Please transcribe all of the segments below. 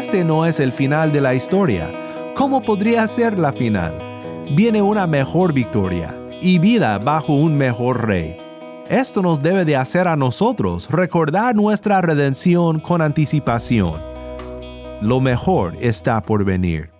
este no es el final de la historia, ¿cómo podría ser la final? Viene una mejor victoria y vida bajo un mejor rey. Esto nos debe de hacer a nosotros recordar nuestra redención con anticipación. Lo mejor está por venir.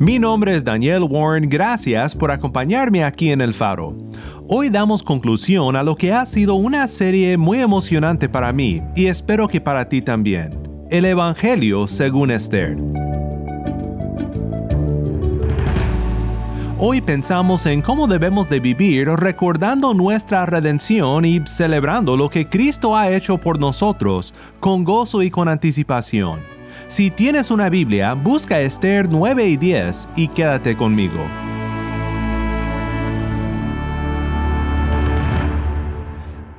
Mi nombre es Daniel Warren, gracias por acompañarme aquí en El Faro. Hoy damos conclusión a lo que ha sido una serie muy emocionante para mí y espero que para ti también. El Evangelio según Esther. Hoy pensamos en cómo debemos de vivir recordando nuestra redención y celebrando lo que Cristo ha hecho por nosotros con gozo y con anticipación. Si tienes una Biblia, busca Esther 9 y 10 y quédate conmigo.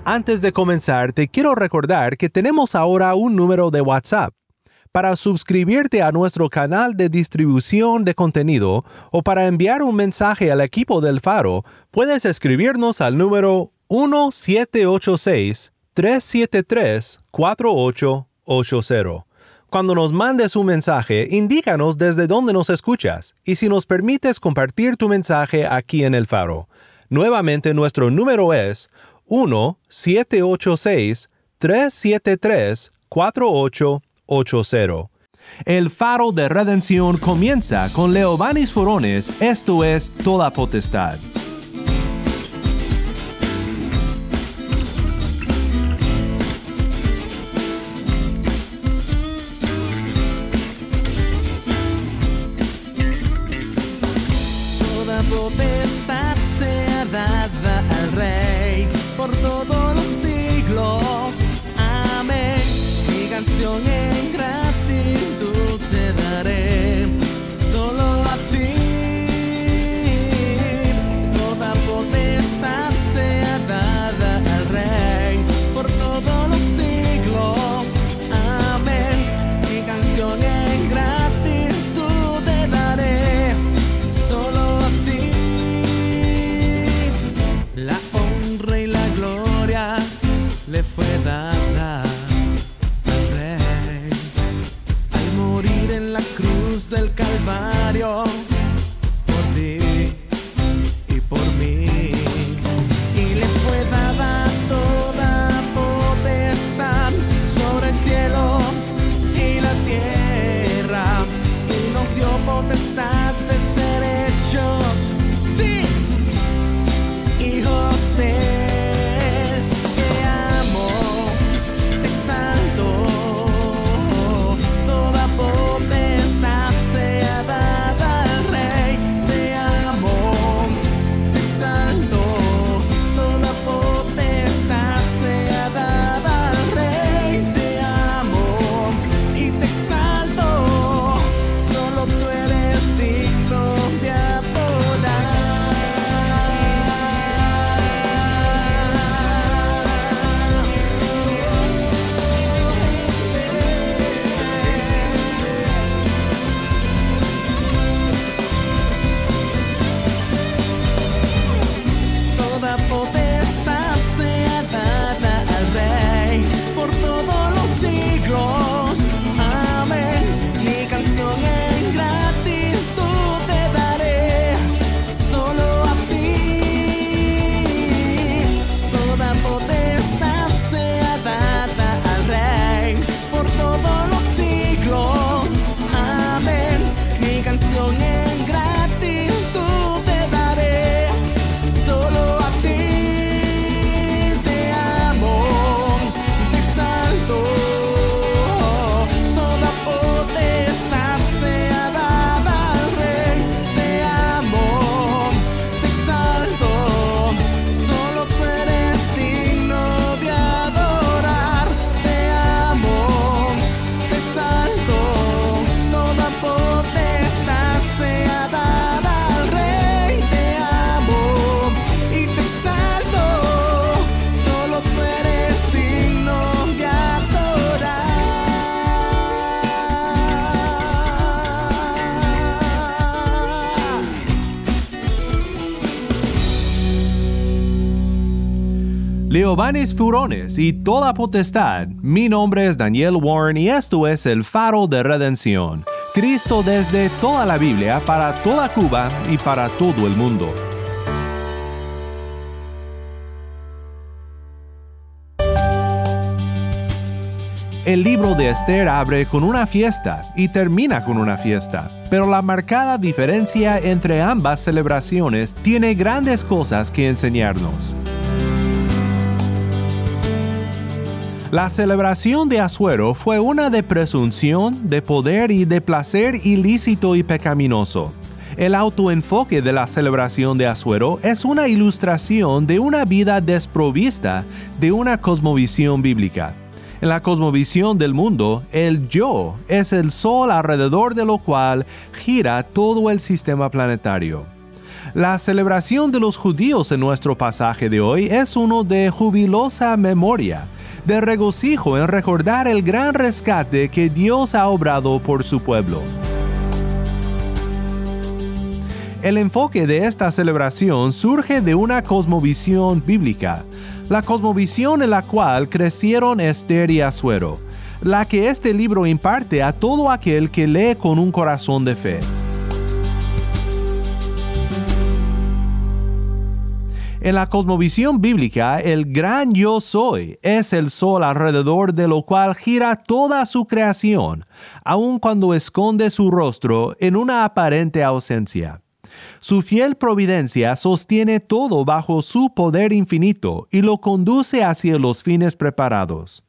Antes de comenzar, te quiero recordar que tenemos ahora un número de WhatsApp. Para suscribirte a nuestro canal de distribución de contenido o para enviar un mensaje al equipo del Faro, puedes escribirnos al número 1786 373 4880. Cuando nos mandes un mensaje, indícanos desde dónde nos escuchas y si nos permites compartir tu mensaje aquí en el faro. Nuevamente nuestro número es 1-786-373-4880. El faro de redención comienza con Leobanis Forones, esto es Toda Potestad. Leobanes Furones y toda potestad, mi nombre es Daniel Warren y esto es el faro de redención. Cristo desde toda la Biblia para toda Cuba y para todo el mundo. El libro de Esther abre con una fiesta y termina con una fiesta, pero la marcada diferencia entre ambas celebraciones tiene grandes cosas que enseñarnos. La celebración de Asuero fue una de presunción, de poder y de placer ilícito y pecaminoso. El autoenfoque de la celebración de Asuero es una ilustración de una vida desprovista de una cosmovisión bíblica. En la cosmovisión del mundo, el yo es el sol alrededor de lo cual gira todo el sistema planetario. La celebración de los judíos en nuestro pasaje de hoy es uno de jubilosa memoria, de regocijo en recordar el gran rescate que Dios ha obrado por su pueblo. El enfoque de esta celebración surge de una cosmovisión bíblica, la cosmovisión en la cual crecieron Esther y Asuero, la que este libro imparte a todo aquel que lee con un corazón de fe. En la cosmovisión bíblica, el gran yo soy es el sol alrededor de lo cual gira toda su creación, aun cuando esconde su rostro en una aparente ausencia. Su fiel providencia sostiene todo bajo su poder infinito y lo conduce hacia los fines preparados.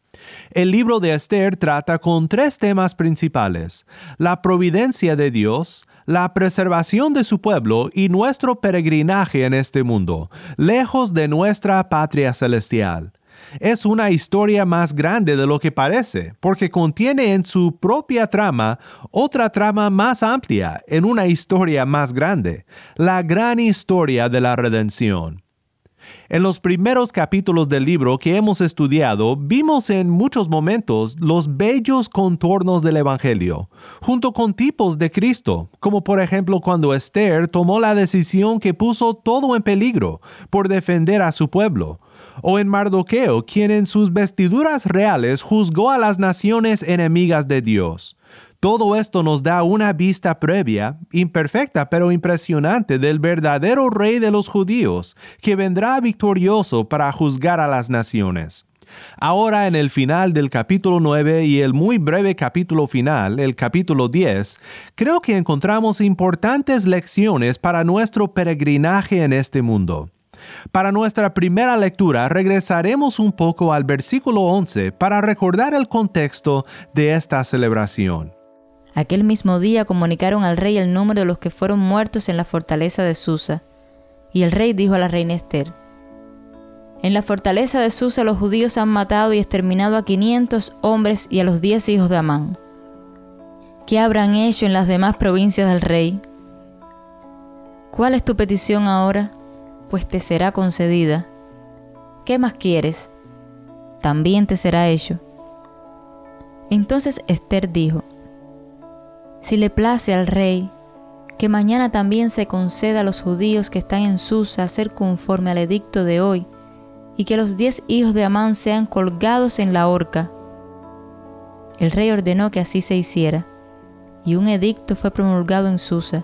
El libro de Esther trata con tres temas principales, la providencia de Dios, la preservación de su pueblo y nuestro peregrinaje en este mundo, lejos de nuestra patria celestial. Es una historia más grande de lo que parece, porque contiene en su propia trama otra trama más amplia en una historia más grande, la gran historia de la redención. En los primeros capítulos del libro que hemos estudiado, vimos en muchos momentos los bellos contornos del Evangelio, junto con tipos de Cristo, como por ejemplo cuando Esther tomó la decisión que puso todo en peligro por defender a su pueblo, o en Mardoqueo, quien en sus vestiduras reales juzgó a las naciones enemigas de Dios. Todo esto nos da una vista previa, imperfecta pero impresionante, del verdadero rey de los judíos, que vendrá victorioso para juzgar a las naciones. Ahora en el final del capítulo 9 y el muy breve capítulo final, el capítulo 10, creo que encontramos importantes lecciones para nuestro peregrinaje en este mundo. Para nuestra primera lectura regresaremos un poco al versículo 11 para recordar el contexto de esta celebración. Aquel mismo día comunicaron al rey el número de los que fueron muertos en la fortaleza de Susa. Y el rey dijo a la reina Esther, En la fortaleza de Susa los judíos han matado y exterminado a 500 hombres y a los 10 hijos de Amán. ¿Qué habrán hecho en las demás provincias del rey? ¿Cuál es tu petición ahora? Pues te será concedida. ¿Qué más quieres? También te será hecho. Entonces Esther dijo, si le place al rey, que mañana también se conceda a los judíos que están en Susa hacer conforme al edicto de hoy, y que los diez hijos de Amán sean colgados en la horca. El rey ordenó que así se hiciera, y un edicto fue promulgado en Susa,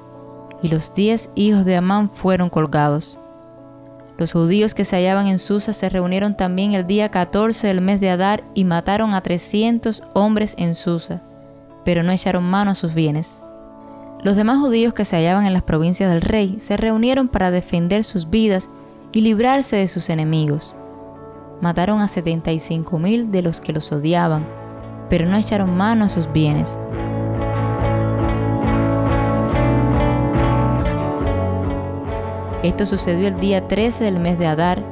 y los diez hijos de Amán fueron colgados. Los judíos que se hallaban en Susa se reunieron también el día 14 del mes de Adar y mataron a trescientos hombres en Susa pero no echaron mano a sus bienes. Los demás judíos que se hallaban en las provincias del rey se reunieron para defender sus vidas y librarse de sus enemigos. Mataron a 75 mil de los que los odiaban, pero no echaron mano a sus bienes. Esto sucedió el día 13 del mes de Adar,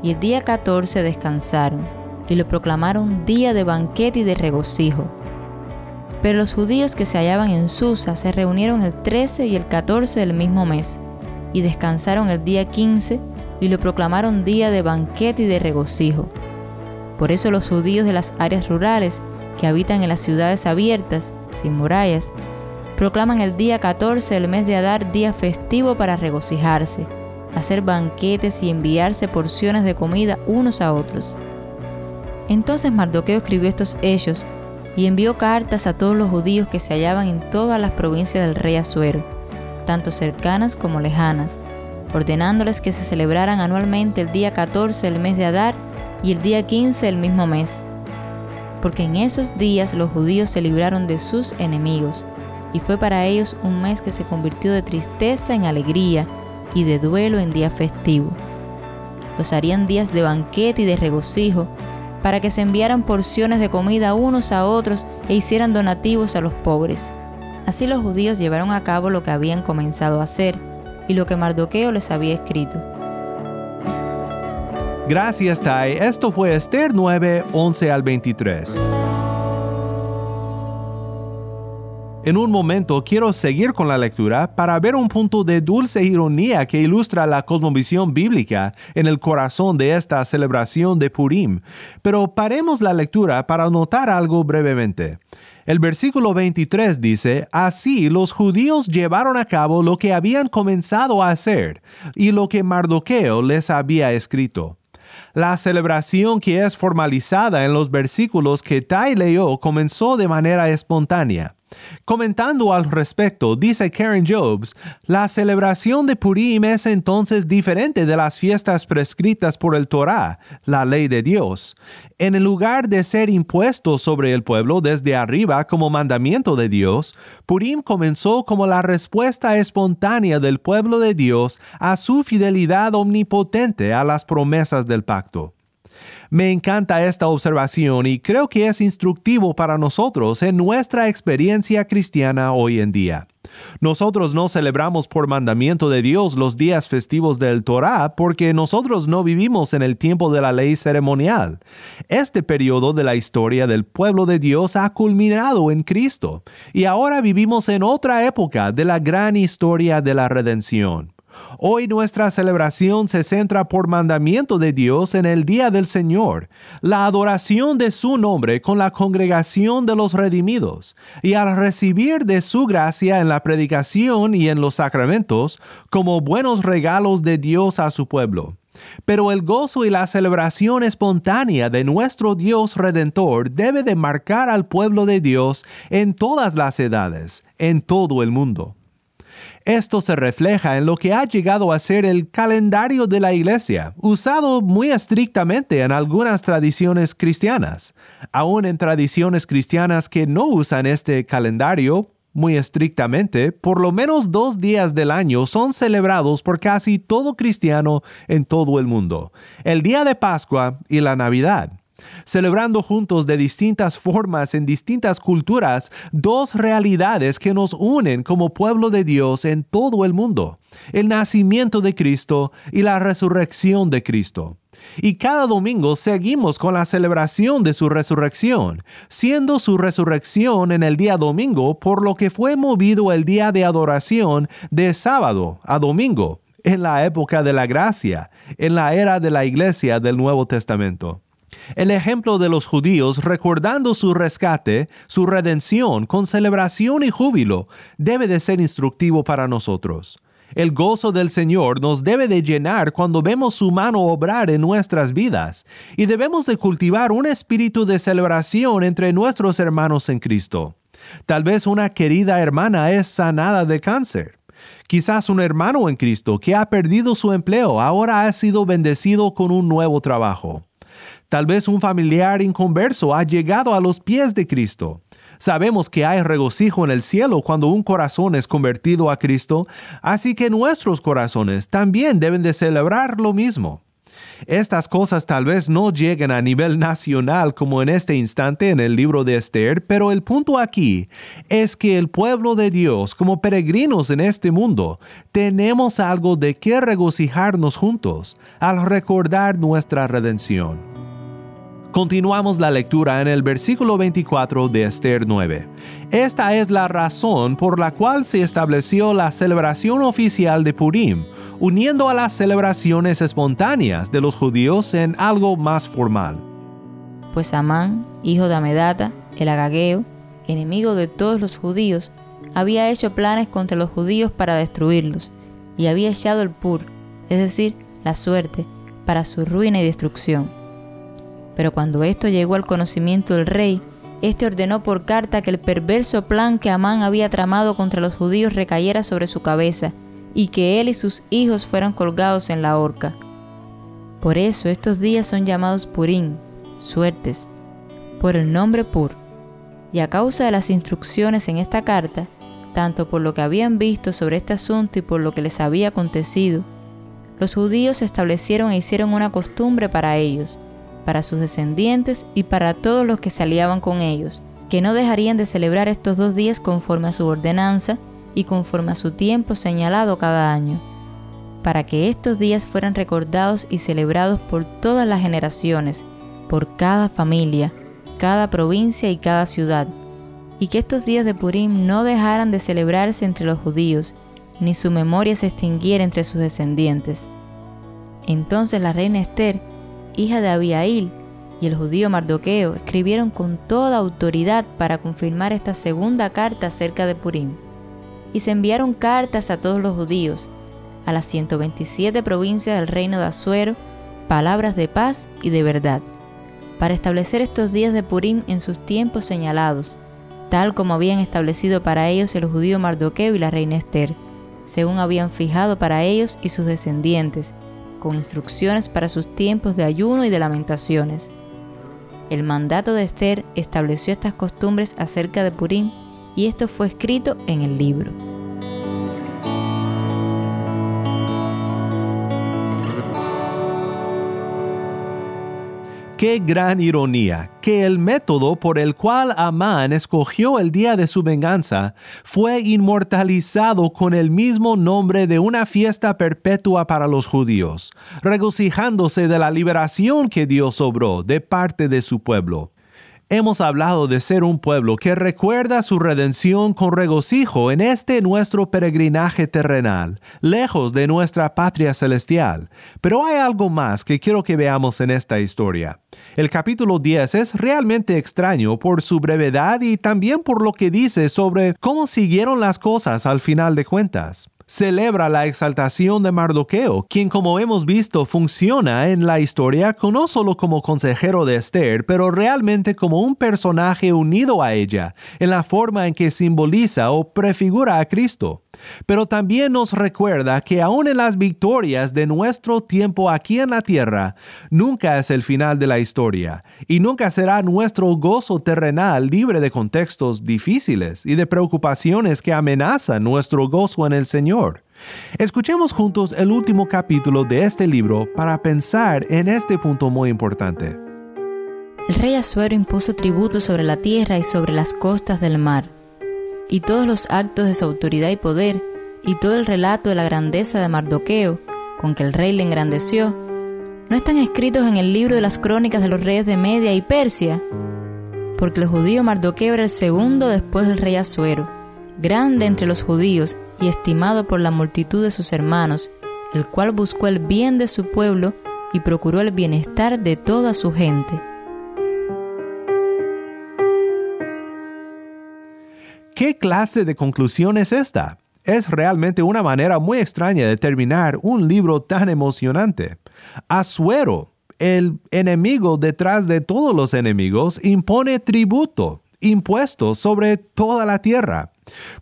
y el día 14 descansaron, y lo proclamaron día de banquete y de regocijo pero los judíos que se hallaban en Susa se reunieron el 13 y el 14 del mismo mes, y descansaron el día 15 y lo proclamaron día de banquete y de regocijo. Por eso los judíos de las áreas rurales, que habitan en las ciudades abiertas, sin murallas, proclaman el día 14 del mes de Adar día festivo para regocijarse, hacer banquetes y enviarse porciones de comida unos a otros. Entonces Mardoqueo escribió estos hechos y envió cartas a todos los judíos que se hallaban en todas las provincias del rey Asuero, tanto cercanas como lejanas, ordenándoles que se celebraran anualmente el día 14 del mes de Adar y el día 15 del mismo mes, porque en esos días los judíos se libraron de sus enemigos, y fue para ellos un mes que se convirtió de tristeza en alegría y de duelo en día festivo. Los harían días de banquete y de regocijo, para que se enviaran porciones de comida unos a otros e hicieran donativos a los pobres. Así los judíos llevaron a cabo lo que habían comenzado a hacer y lo que Mardoqueo les había escrito. Gracias, Tai. Esto fue Esther 9, 11 al 23. En un momento quiero seguir con la lectura para ver un punto de dulce ironía que ilustra la cosmovisión bíblica en el corazón de esta celebración de Purim, pero paremos la lectura para notar algo brevemente. El versículo 23 dice, Así los judíos llevaron a cabo lo que habían comenzado a hacer y lo que Mardoqueo les había escrito. La celebración que es formalizada en los versículos que Tai leyó comenzó de manera espontánea. Comentando al respecto, dice Karen Jobs, la celebración de Purim es entonces diferente de las fiestas prescritas por el Torah, la ley de Dios. En lugar de ser impuesto sobre el pueblo desde arriba como mandamiento de Dios, Purim comenzó como la respuesta espontánea del pueblo de Dios a su fidelidad omnipotente a las promesas del pacto. Me encanta esta observación y creo que es instructivo para nosotros en nuestra experiencia cristiana hoy en día. Nosotros no celebramos por mandamiento de Dios los días festivos del Torah porque nosotros no vivimos en el tiempo de la ley ceremonial. Este periodo de la historia del pueblo de Dios ha culminado en Cristo y ahora vivimos en otra época de la gran historia de la redención. Hoy nuestra celebración se centra por mandamiento de Dios en el día del Señor, la adoración de su nombre con la congregación de los redimidos, y al recibir de su gracia en la predicación y en los sacramentos como buenos regalos de Dios a su pueblo. Pero el gozo y la celebración espontánea de nuestro Dios Redentor debe de marcar al pueblo de Dios en todas las edades, en todo el mundo. Esto se refleja en lo que ha llegado a ser el calendario de la iglesia, usado muy estrictamente en algunas tradiciones cristianas. Aún en tradiciones cristianas que no usan este calendario, muy estrictamente, por lo menos dos días del año son celebrados por casi todo cristiano en todo el mundo, el día de Pascua y la Navidad celebrando juntos de distintas formas en distintas culturas dos realidades que nos unen como pueblo de Dios en todo el mundo, el nacimiento de Cristo y la resurrección de Cristo. Y cada domingo seguimos con la celebración de su resurrección, siendo su resurrección en el día domingo por lo que fue movido el día de adoración de sábado a domingo, en la época de la gracia, en la era de la iglesia del Nuevo Testamento. El ejemplo de los judíos recordando su rescate, su redención con celebración y júbilo, debe de ser instructivo para nosotros. El gozo del Señor nos debe de llenar cuando vemos su mano obrar en nuestras vidas y debemos de cultivar un espíritu de celebración entre nuestros hermanos en Cristo. Tal vez una querida hermana es sanada de cáncer. Quizás un hermano en Cristo que ha perdido su empleo ahora ha sido bendecido con un nuevo trabajo. Tal vez un familiar inconverso ha llegado a los pies de Cristo. Sabemos que hay regocijo en el cielo cuando un corazón es convertido a Cristo, así que nuestros corazones también deben de celebrar lo mismo. Estas cosas tal vez no lleguen a nivel nacional como en este instante en el libro de Esther, pero el punto aquí es que el pueblo de Dios, como peregrinos en este mundo, tenemos algo de qué regocijarnos juntos al recordar nuestra redención. Continuamos la lectura en el versículo 24 de Esther 9. Esta es la razón por la cual se estableció la celebración oficial de Purim, uniendo a las celebraciones espontáneas de los judíos en algo más formal. Pues Amán, hijo de Amedata, el agageo, enemigo de todos los judíos, había hecho planes contra los judíos para destruirlos, y había echado el pur, es decir, la suerte, para su ruina y destrucción. Pero cuando esto llegó al conocimiento del rey, éste ordenó por carta que el perverso plan que Amán había tramado contra los judíos recayera sobre su cabeza, y que él y sus hijos fueran colgados en la horca. Por eso estos días son llamados Purim, suertes, por el nombre Pur. Y a causa de las instrucciones en esta carta, tanto por lo que habían visto sobre este asunto y por lo que les había acontecido, los judíos establecieron e hicieron una costumbre para ellos, para sus descendientes y para todos los que se aliaban con ellos, que no dejarían de celebrar estos dos días conforme a su ordenanza y conforme a su tiempo señalado cada año, para que estos días fueran recordados y celebrados por todas las generaciones, por cada familia, cada provincia y cada ciudad, y que estos días de Purim no dejaran de celebrarse entre los judíos, ni su memoria se extinguiera entre sus descendientes. Entonces la reina Esther, hija de Abiail, y el judío Mardoqueo escribieron con toda autoridad para confirmar esta segunda carta acerca de Purim. Y se enviaron cartas a todos los judíos, a las 127 provincias del reino de Asuero, palabras de paz y de verdad, para establecer estos días de Purim en sus tiempos señalados, tal como habían establecido para ellos el judío Mardoqueo y la reina Esther, según habían fijado para ellos y sus descendientes, con instrucciones para sus tiempos de ayuno y de lamentaciones. El mandato de Esther estableció estas costumbres acerca de Purim y esto fue escrito en el libro. Qué gran ironía que el método por el cual Amán escogió el día de su venganza fue inmortalizado con el mismo nombre de una fiesta perpetua para los judíos, regocijándose de la liberación que Dios obró de parte de su pueblo. Hemos hablado de ser un pueblo que recuerda su redención con regocijo en este nuestro peregrinaje terrenal, lejos de nuestra patria celestial. Pero hay algo más que quiero que veamos en esta historia. El capítulo 10 es realmente extraño por su brevedad y también por lo que dice sobre cómo siguieron las cosas al final de cuentas celebra la exaltación de Mardoqueo, quien como hemos visto funciona en la historia no solo como consejero de Esther, pero realmente como un personaje unido a ella, en la forma en que simboliza o prefigura a Cristo pero también nos recuerda que aún en las victorias de nuestro tiempo aquí en la tierra, nunca es el final de la historia y nunca será nuestro gozo terrenal libre de contextos difíciles y de preocupaciones que amenazan nuestro gozo en el Señor. Escuchemos juntos el último capítulo de este libro para pensar en este punto muy importante. El rey Asuero impuso tributo sobre la tierra y sobre las costas del mar y todos los actos de su autoridad y poder, y todo el relato de la grandeza de Mardoqueo, con que el rey le engrandeció, no están escritos en el libro de las crónicas de los reyes de Media y Persia, porque el judío Mardoqueo era el segundo después del rey Asuero, grande entre los judíos y estimado por la multitud de sus hermanos, el cual buscó el bien de su pueblo y procuró el bienestar de toda su gente. ¿Qué clase de conclusión es esta? Es realmente una manera muy extraña de terminar un libro tan emocionante. Asuero, el enemigo detrás de todos los enemigos, impone tributo, impuestos sobre toda la tierra.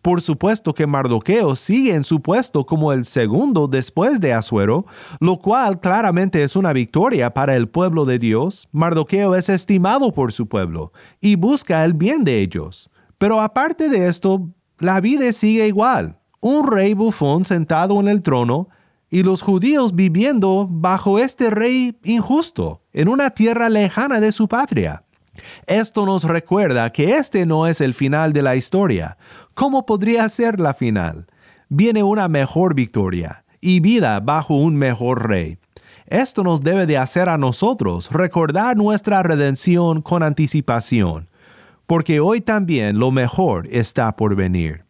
Por supuesto que Mardoqueo sigue en su puesto como el segundo después de Asuero, lo cual claramente es una victoria para el pueblo de Dios. Mardoqueo es estimado por su pueblo y busca el bien de ellos. Pero aparte de esto, la vida sigue igual. Un rey bufón sentado en el trono y los judíos viviendo bajo este rey injusto, en una tierra lejana de su patria. Esto nos recuerda que este no es el final de la historia. ¿Cómo podría ser la final? Viene una mejor victoria y vida bajo un mejor rey. Esto nos debe de hacer a nosotros recordar nuestra redención con anticipación porque hoy también lo mejor está por venir.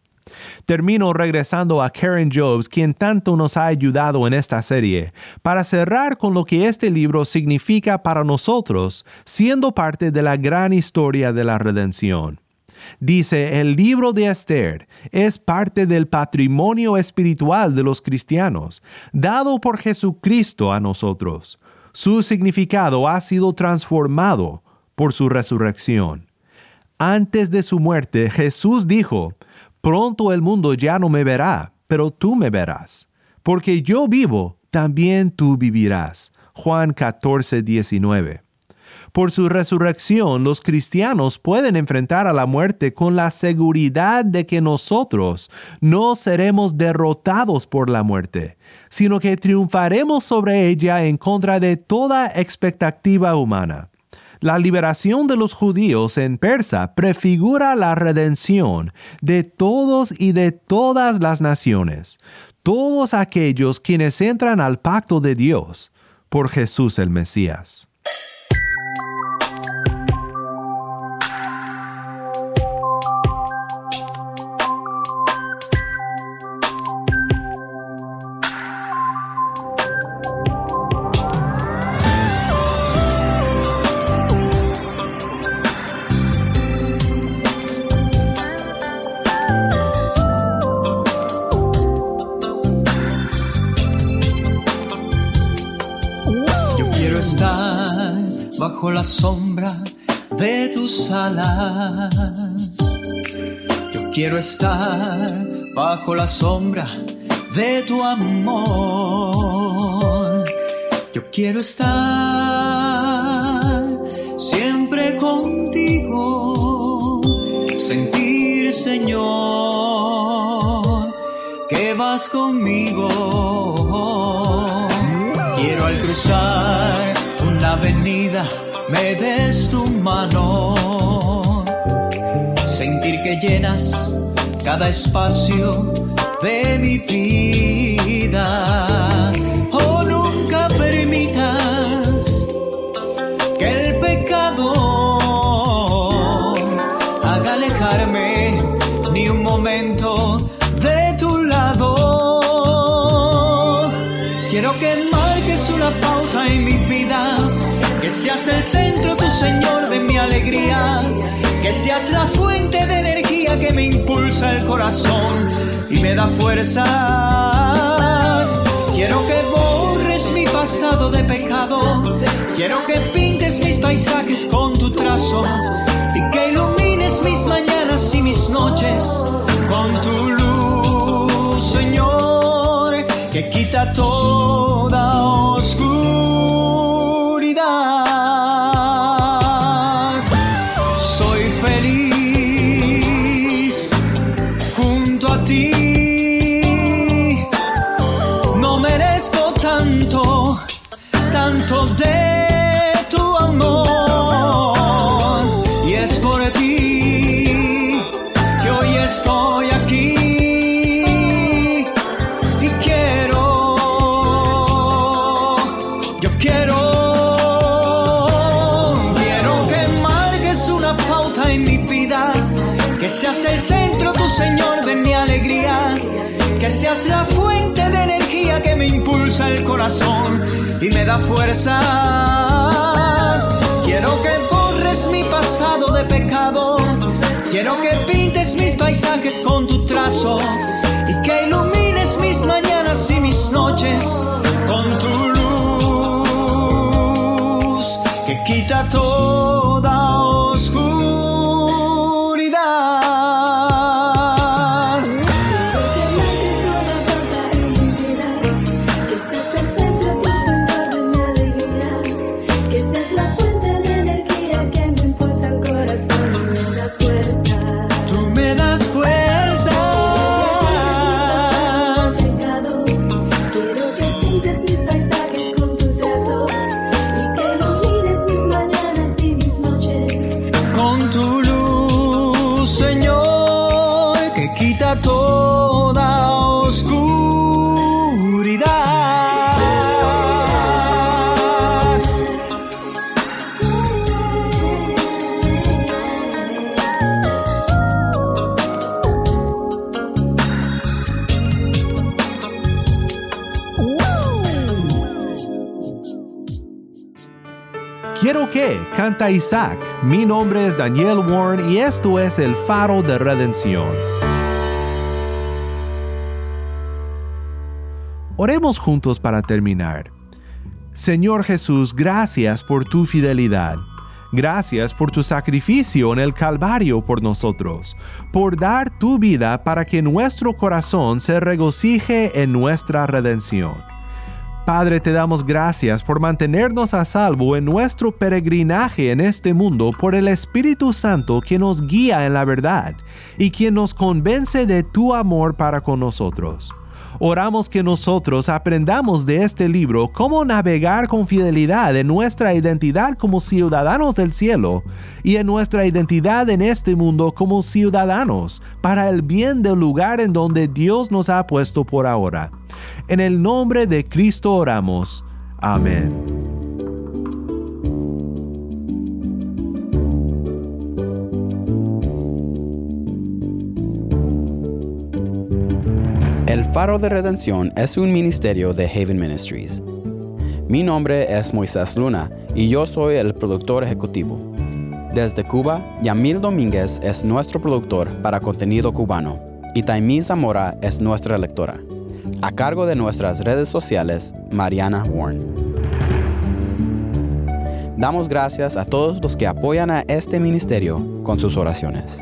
Termino regresando a Karen Jobs, quien tanto nos ha ayudado en esta serie, para cerrar con lo que este libro significa para nosotros, siendo parte de la gran historia de la redención. Dice, el libro de Esther es parte del patrimonio espiritual de los cristianos, dado por Jesucristo a nosotros. Su significado ha sido transformado por su resurrección. Antes de su muerte, Jesús dijo, Pronto el mundo ya no me verá, pero tú me verás. Porque yo vivo, también tú vivirás. Juan 14, 19. Por su resurrección, los cristianos pueden enfrentar a la muerte con la seguridad de que nosotros no seremos derrotados por la muerte, sino que triunfaremos sobre ella en contra de toda expectativa humana. La liberación de los judíos en Persa prefigura la redención de todos y de todas las naciones, todos aquellos quienes entran al pacto de Dios por Jesús el Mesías. Bajo la sombra de tus alas. Yo quiero estar bajo la sombra de tu amor. Yo quiero estar siempre contigo, sentir, Señor, que vas conmigo. Una avenida me des tu mano, sentir que llenas cada espacio de mi vida. Oh, nunca permitas que el pecado haga alejarme ni un momento de tu seas el centro, tu Señor, de mi alegría. Que seas la fuente de energía que me impulsa el corazón y me da fuerzas. Quiero que borres mi pasado de pecado. Quiero que pintes mis paisajes con tu trazo. Y que ilumines mis mañanas y mis noches con tu luz, Señor. Que quita toda y me da fuerzas. Quiero que borres mi pasado de pecado. Quiero que pintes mis paisajes con tu trazo y que ilumines mis mañanas y mis noches con tu luz que quita toda canta Isaac. Mi nombre es Daniel Warren y esto es el faro de redención. Oremos juntos para terminar. Señor Jesús, gracias por tu fidelidad. Gracias por tu sacrificio en el Calvario por nosotros, por dar tu vida para que nuestro corazón se regocije en nuestra redención. Padre, te damos gracias por mantenernos a salvo en nuestro peregrinaje en este mundo por el Espíritu Santo que nos guía en la verdad y quien nos convence de tu amor para con nosotros. Oramos que nosotros aprendamos de este libro cómo navegar con fidelidad en nuestra identidad como ciudadanos del cielo y en nuestra identidad en este mundo como ciudadanos para el bien del lugar en donde Dios nos ha puesto por ahora. En el nombre de Cristo oramos. Amén. Faro de Redención es un ministerio de Haven Ministries. Mi nombre es Moisés Luna y yo soy el productor ejecutivo. Desde Cuba, Yamil Domínguez es nuestro productor para contenido cubano y Taimí Zamora es nuestra lectora. A cargo de nuestras redes sociales, Mariana Warren. Damos gracias a todos los que apoyan a este ministerio con sus oraciones.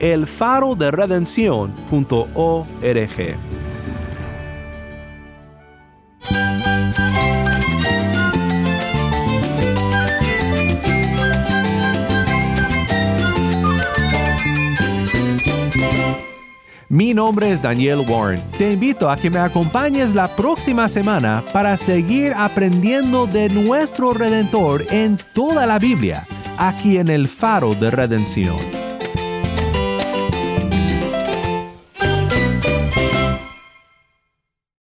elfaroderedención.org. Mi nombre es Daniel Warren. Te invito a que me acompañes la próxima semana para seguir aprendiendo de nuestro Redentor en toda la Biblia, aquí en el Faro de Redención.